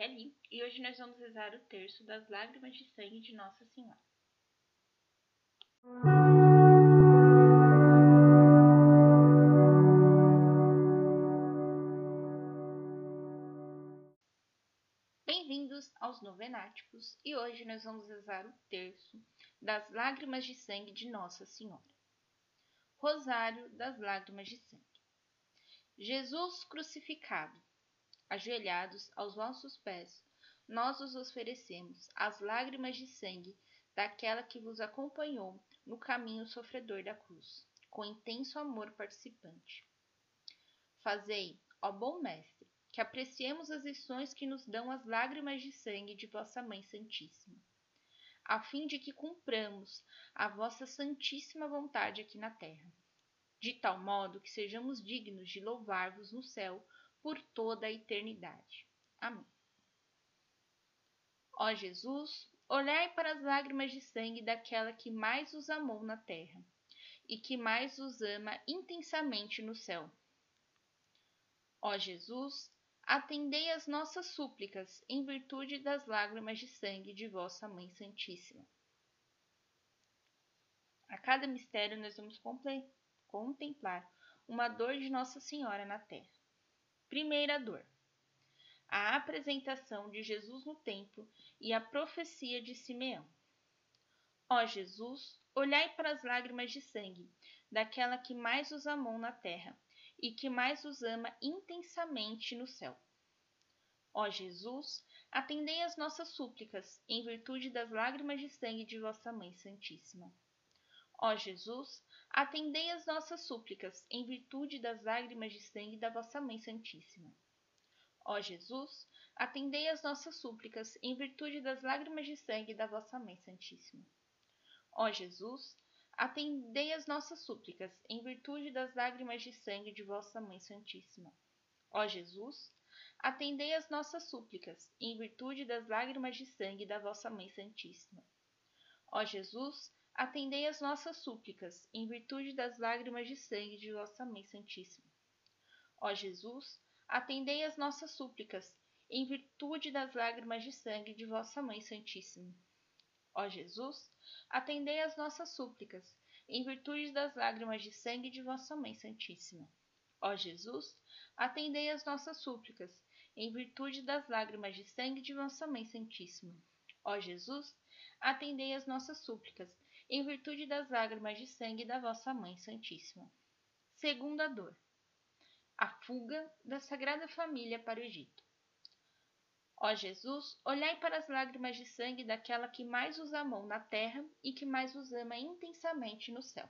Kelly e hoje nós vamos rezar o terço das lágrimas de sangue de Nossa Senhora. Bem-vindos aos Novenáticos e hoje nós vamos rezar o terço das lágrimas de sangue de Nossa Senhora. Rosário das lágrimas de sangue. Jesus crucificado ajoelhados aos vossos pés, nós os oferecemos as lágrimas de sangue daquela que vos acompanhou no caminho sofredor da cruz, com intenso amor participante. Fazei, ó bom Mestre, que apreciemos as lições que nos dão as lágrimas de sangue de vossa Mãe Santíssima, a fim de que cumpramos a vossa santíssima vontade aqui na terra, de tal modo que sejamos dignos de louvar-vos no céu por toda a eternidade. Amém. Ó Jesus, olhai para as lágrimas de sangue daquela que mais os amou na terra e que mais os ama intensamente no céu. Ó Jesus, atendei as nossas súplicas em virtude das lágrimas de sangue de vossa Mãe Santíssima. A cada mistério nós vamos contemplar uma dor de Nossa Senhora na terra. Primeira dor: a apresentação de Jesus no templo e a profecia de Simeão. Ó Jesus, olhai para as lágrimas de sangue daquela que mais os amou na terra e que mais os ama intensamente no céu. Ó Jesus, atendei as nossas súplicas em virtude das lágrimas de sangue de vossa Mãe Santíssima. Ó Jesus, atendei as nossas súplicas em virtude das lágrimas de sangue da vossa Mãe Santíssima. Ó Jesus, atendei as nossas súplicas em virtude das lágrimas de sangue da vossa Mãe Santíssima. Ó Jesus, atendei as nossas súplicas em virtude das lágrimas de sangue de vossa Mãe Santíssima. Ó Jesus, atendei as nossas súplicas em virtude das lágrimas de sangue da vossa Mãe Santíssima. Ó Jesus, atendei as nossas súplicas, em virtude das lágrimas de sangue de vossa Mãe Santíssima. Ó Jesus, atendei as nossas súplicas, em virtude das lágrimas de sangue de vossa Mãe Santíssima. Ó Jesus, atendei as nossas súplicas, em virtude das lágrimas de sangue de vossa Mãe Santíssima. Ó Jesus, atendei as nossas súplicas, em virtude das lágrimas de sangue de vossa Mãe Santíssima. Ó Jesus, atendei as nossas súplicas, em virtude das lágrimas de sangue da vossa Mãe Santíssima. Segunda dor: a fuga da Sagrada Família para o Egito. Ó Jesus, olhai para as lágrimas de sangue daquela que mais os amou na terra e que mais os ama intensamente no céu.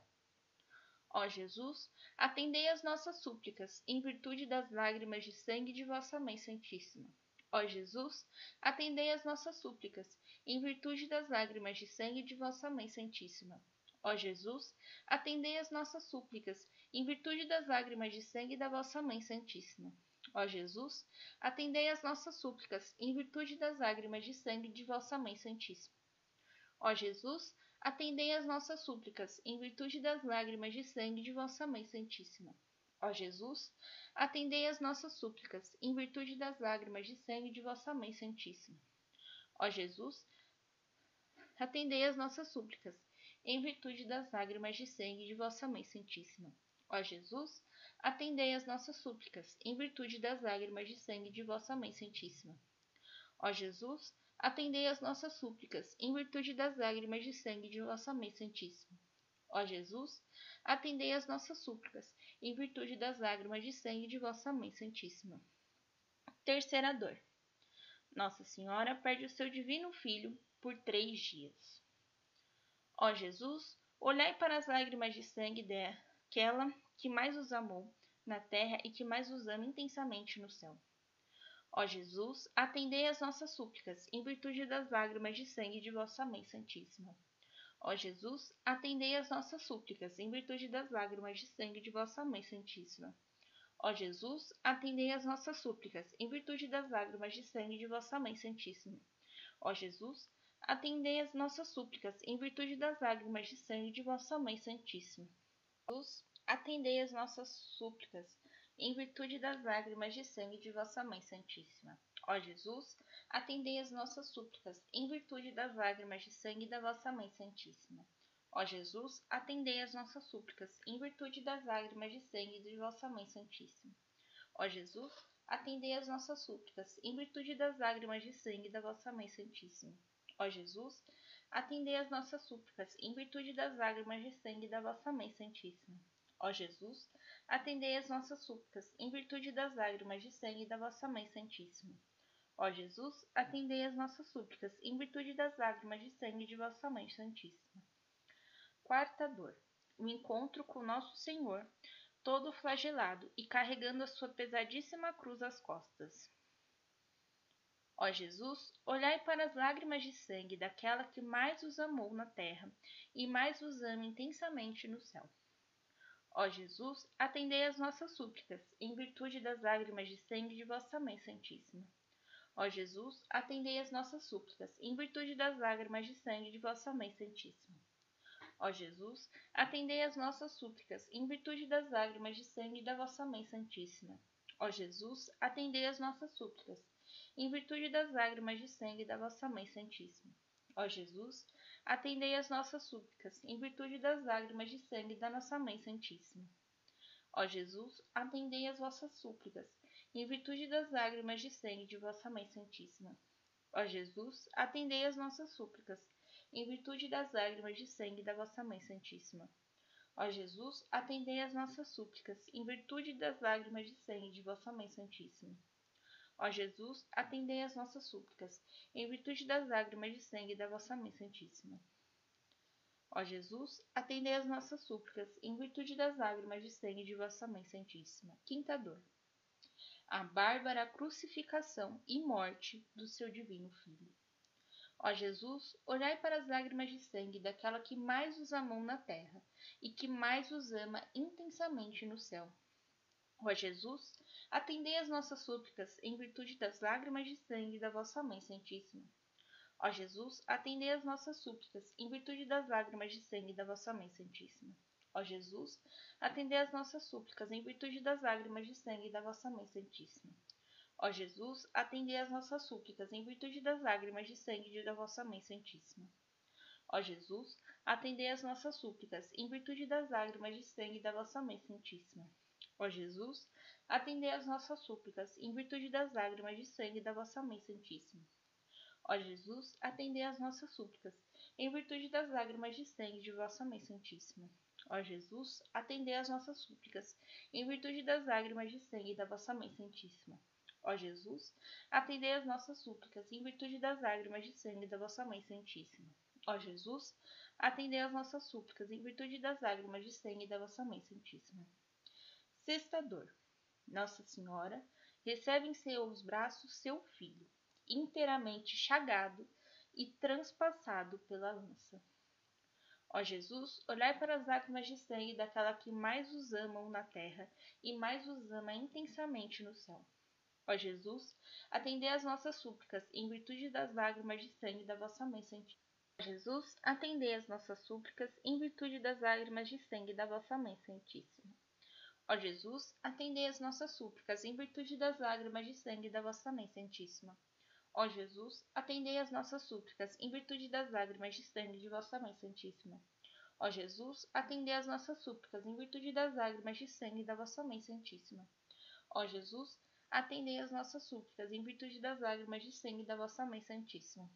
Ó Jesus, atendei as nossas súplicas, em virtude das lágrimas de sangue de vossa Mãe Santíssima. Ó Jesus, atendei as nossas súplicas, em virtude das lágrimas de sangue de vossa Mãe Santíssima. Ó Jesus, atendei as nossas súplicas, em virtude das lágrimas de sangue da vossa Mãe Santíssima. Ó Jesus, atendei as nossas súplicas, em virtude das lágrimas de sangue de vossa Mãe Santíssima. Ó Jesus, atendei as nossas súplicas, em virtude das lágrimas de sangue de vossa Mãe Santíssima. Ó Jesus, atendei as nossas súplicas, em virtude das lágrimas de sangue de vossa Mãe Santíssima. Ó Jesus, atendei as nossas súplicas, em virtude das lágrimas de sangue de vossa Mãe Santíssima. Ó Jesus, atendei as nossas súplicas, em virtude das lágrimas de sangue de vossa Mãe Santíssima. Ó Jesus, atendei as nossas súplicas, em virtude das lágrimas de sangue de vossa Mãe Santíssima. Ó Jesus, atendei as nossas súplicas, em virtude das lágrimas de sangue de vossa Mãe Santíssima. Terceira dor. Nossa Senhora perde o seu divino Filho por três dias. Ó Jesus, olhai para as lágrimas de sangue daquela que mais os amou na terra e que mais os ama intensamente no céu. Ó Jesus, atendei as nossas súplicas, em virtude das lágrimas de sangue de vossa Mãe Santíssima. Ó Jesus, atendei as nossas súplicas, em virtude das lágrimas de sangue de vossa Mãe Santíssima. Ó Jesus, atendei as nossas súplicas, em virtude das lágrimas de sangue de vossa Mãe Santíssima. Ó Jesus, atendei as nossas súplicas, em virtude das lágrimas de sangue de vossa Mãe Santíssima. Jesus, atendei as nossas súplicas, em virtude das lágrimas de sangue de vossa Mãe Santíssima. Ó Jesus, atendei as nossas súplicas, em virtude das lágrimas de sangue da vossa Mãe Santíssima. Ó Jesus, atendei as nossas súplicas, em virtude das lágrimas de sangue de vossa Mãe Santíssima. Ó Jesus, atendei as nossas súplicas, em virtude das lágrimas de sangue da vossa Mãe Santíssima. Ó Jesus, atendei as nossas súplicas, em virtude das lágrimas de sangue da vossa Mãe Santíssima. Ó Jesus, atendei as nossas súplicas, em virtude das lágrimas de sangue da vossa Mãe Santíssima. Ó Jesus, atendei as nossas súplicas, em virtude das lágrimas de sangue de vossa Mãe Santíssima. Quarta dor: o encontro com nosso Senhor, todo flagelado e carregando a sua pesadíssima cruz às costas. Ó Jesus, olhai para as lágrimas de sangue daquela que mais os amou na terra e mais os ama intensamente no céu. Ó Jesus, atendei as nossas súplicas, em virtude das lágrimas de sangue de vossa Mãe Santíssima. Ó Jesus, atendei as nossas súplicas, em virtude das lágrimas de sangue de vossa Mãe Santíssima. Ó Jesus, atendei as nossas súplicas, em virtude das lágrimas de sangue da vossa Mãe Santíssima. Ó Jesus, atendei as nossas súplicas, em virtude das lágrimas de sangue da vossa Mãe Santíssima. Ó Jesus, atendei as nossas súplicas, em virtude das lágrimas de sangue da nossa Mãe Santíssima. Ó Jesus, atendei as vossas súplicas, em virtude das lágrimas de sangue de vossa Mãe Santíssima. Ó Jesus, atendei as nossas súplicas, em virtude das lágrimas de sangue da vossa Mãe Santíssima. Ó Jesus, atendei as nossas súplicas, em virtude das lágrimas de sangue de vossa Mãe Santíssima. Ó Jesus, atendei as nossas súplicas, em virtude das lágrimas de sangue da vossa Mãe Santíssima. Ó Jesus, atendei as nossas súplicas, em virtude das lágrimas de sangue de vossa Mãe Santíssima. Quinta dor. A bárbara crucificação e morte do seu divino Filho. Ó Jesus, olhai para as lágrimas de sangue daquela que mais os amou na terra e que mais os ama intensamente no céu. Ó Jesus, atendei as nossas súplicas em virtude das lágrimas de sangue da vossa Mãe Santíssima. Ó Jesus, atendei as nossas súplicas em virtude das lágrimas de sangue da vossa Mãe Santíssima. Ó Jesus, atendei as nossas súplicas em virtude das lágrimas de sangue da vossa Mãe Santíssima. Ó Jesus, atendei as nossas súplicas em virtude das lágrimas de sangue da vossa Mãe Santíssima. Ó Jesus, atendei as nossas súplicas em virtude das lágrimas de sangue da vossa Mãe Santíssima. Ó Jesus, atendei as nossas súplicas, em virtude das lágrimas de sangue da vossa Mãe Santíssima. Ó Jesus, atendei as nossas súplicas, em virtude das lágrimas de sangue de vossa Mãe Santíssima. Ó Jesus, atendei as nossas súplicas, em virtude das lágrimas de sangue da vossa Mãe Santíssima. Ó Jesus, atendei as nossas súplicas, em virtude das lágrimas de sangue da vossa Mãe Santíssima. Ó Jesus, atendei as nossas súplicas, em virtude das lágrimas de sangue da vossa Mãe Santíssima. Sexta dor. Nossa Senhora recebe em seus braços seu filho, inteiramente chagado e transpassado pela lança. Ó Jesus, olhai para as lágrimas de sangue daquela que mais os amam na terra e mais os ama intensamente no céu. Ó Jesus, atendei as nossas súplicas em virtude das lágrimas de sangue da vossa Mãe Santíssima. Ó Jesus, atendei as nossas súplicas em virtude das lágrimas de sangue da vossa Mãe Santíssima. Ó Jesus, atendei as nossas súplicas em virtude das lágrimas de sangue da vossa Mãe Santíssima. Ó Jesus, atendei as nossas súplicas em virtude das lágrimas de sangue de vossa Mãe Santíssima. Ó Jesus, atendei as nossas súplicas em virtude das lágrimas de sangue da vossa Mãe Santíssima. Ó Jesus, atendei as nossas súplicas em virtude das lágrimas de sangue da vossa Mãe Santíssima.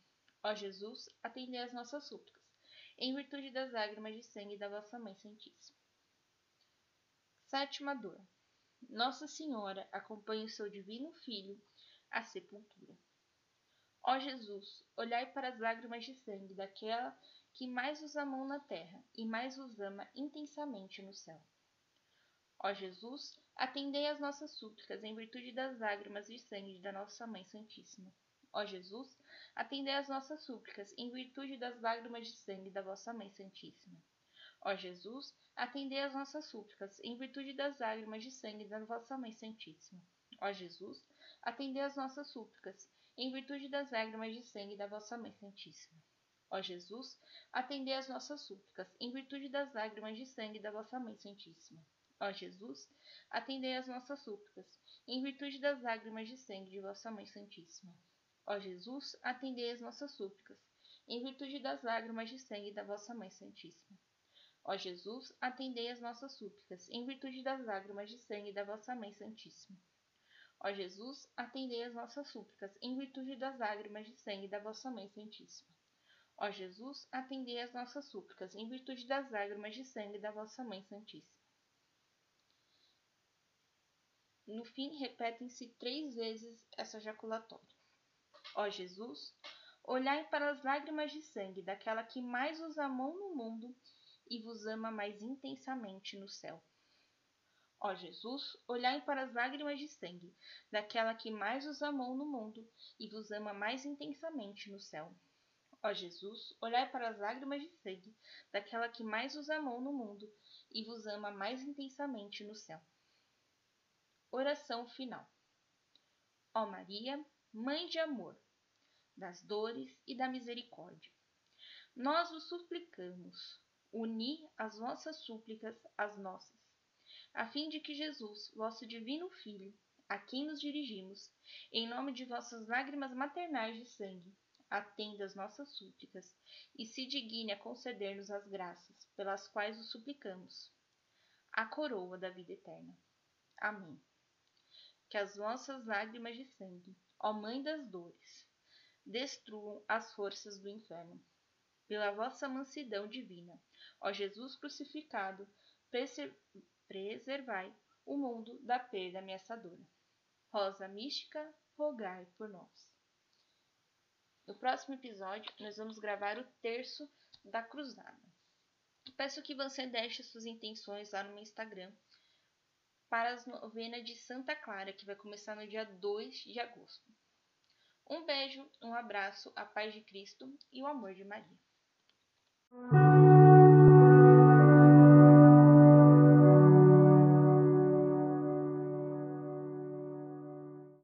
Ó Jesus, atendei as nossas súplicas em virtude das lágrimas de sangue da vossa Mãe Santíssima. Sétima dor. Nossa Senhora acompanha o seu divino Filho à sepultura. Ó Jesus, olhai para as lágrimas de sangue daquela que mais os amou na terra e mais os ama intensamente no céu. Ó Jesus, atendei às nossas súplicas em virtude das lágrimas de sangue da nossa Mãe Santíssima. Ó Jesus, atendei às nossas súplicas em virtude das lágrimas de sangue da vossa Mãe Santíssima. Ó Jesus, atendei as nossas súplicas, em virtude das lágrimas de sangue da vossa Mãe Santíssima. Ó Jesus, atendei as nossas súplicas, em virtude das lágrimas de sangue da vossa Mãe Santíssima. Ó Jesus, atendei as nossas súplicas, em virtude das lágrimas de sangue da vossa Mãe Santíssima. Ó Jesus, atendei às nossas súplicas, em virtude das lágrimas de sangue de vossa Mãe Santíssima. Ó Jesus, atendei às nossas súplicas, em virtude das lágrimas de sangue da vossa Mãe Santíssima. Ó Jesus, atendei às nossas súplicas, em virtude das lágrimas de sangue da vossa Mãe Santíssima. Ó Jesus, atendei às nossas súplicas, em virtude das lágrimas de sangue da vossa Mãe Santíssima. Ó Jesus, atendei às nossas súplicas, em virtude das lágrimas de sangue da vossa Mãe Santíssima. No fim, repetem-se três vezes essa jaculatória. Ó Jesus, olhai para as lágrimas de sangue daquela que mais os amou no mundo e vos ama mais intensamente no céu. Ó Jesus, olhai para as lágrimas de sangue daquela que mais os amou no mundo e vos ama mais intensamente no céu. Ó Jesus, olhai para as lágrimas de sangue daquela que mais os amou no mundo e vos ama mais intensamente no céu. Oração final. Ó Maria, Mãe de amor, das dores e da misericórdia, nós vos suplicamos uni as vossas súplicas às nossas, a fim de que Jesus, vosso divino Filho, a quem nos dirigimos, em nome de vossas lágrimas maternais de sangue, atenda as nossas súplicas e se digne a conceder-nos as graças pelas quais o suplicamos, a coroa da vida eterna. Amém. Que as vossas lágrimas de sangue, ó Mãe das dores, destruam as forças do inferno pela vossa mansidão divina. Ó Jesus crucificado, preservai o mundo da perda ameaçadora. Rosa mística, rogai por nós. No próximo episódio, nós vamos gravar o terço da cruzada. Peço que você deixe suas intenções lá no meu Instagram para as novenas de Santa Clara, que vai começar no dia 2 de agosto. Um beijo, um abraço, a paz de Cristo e o amor de Maria.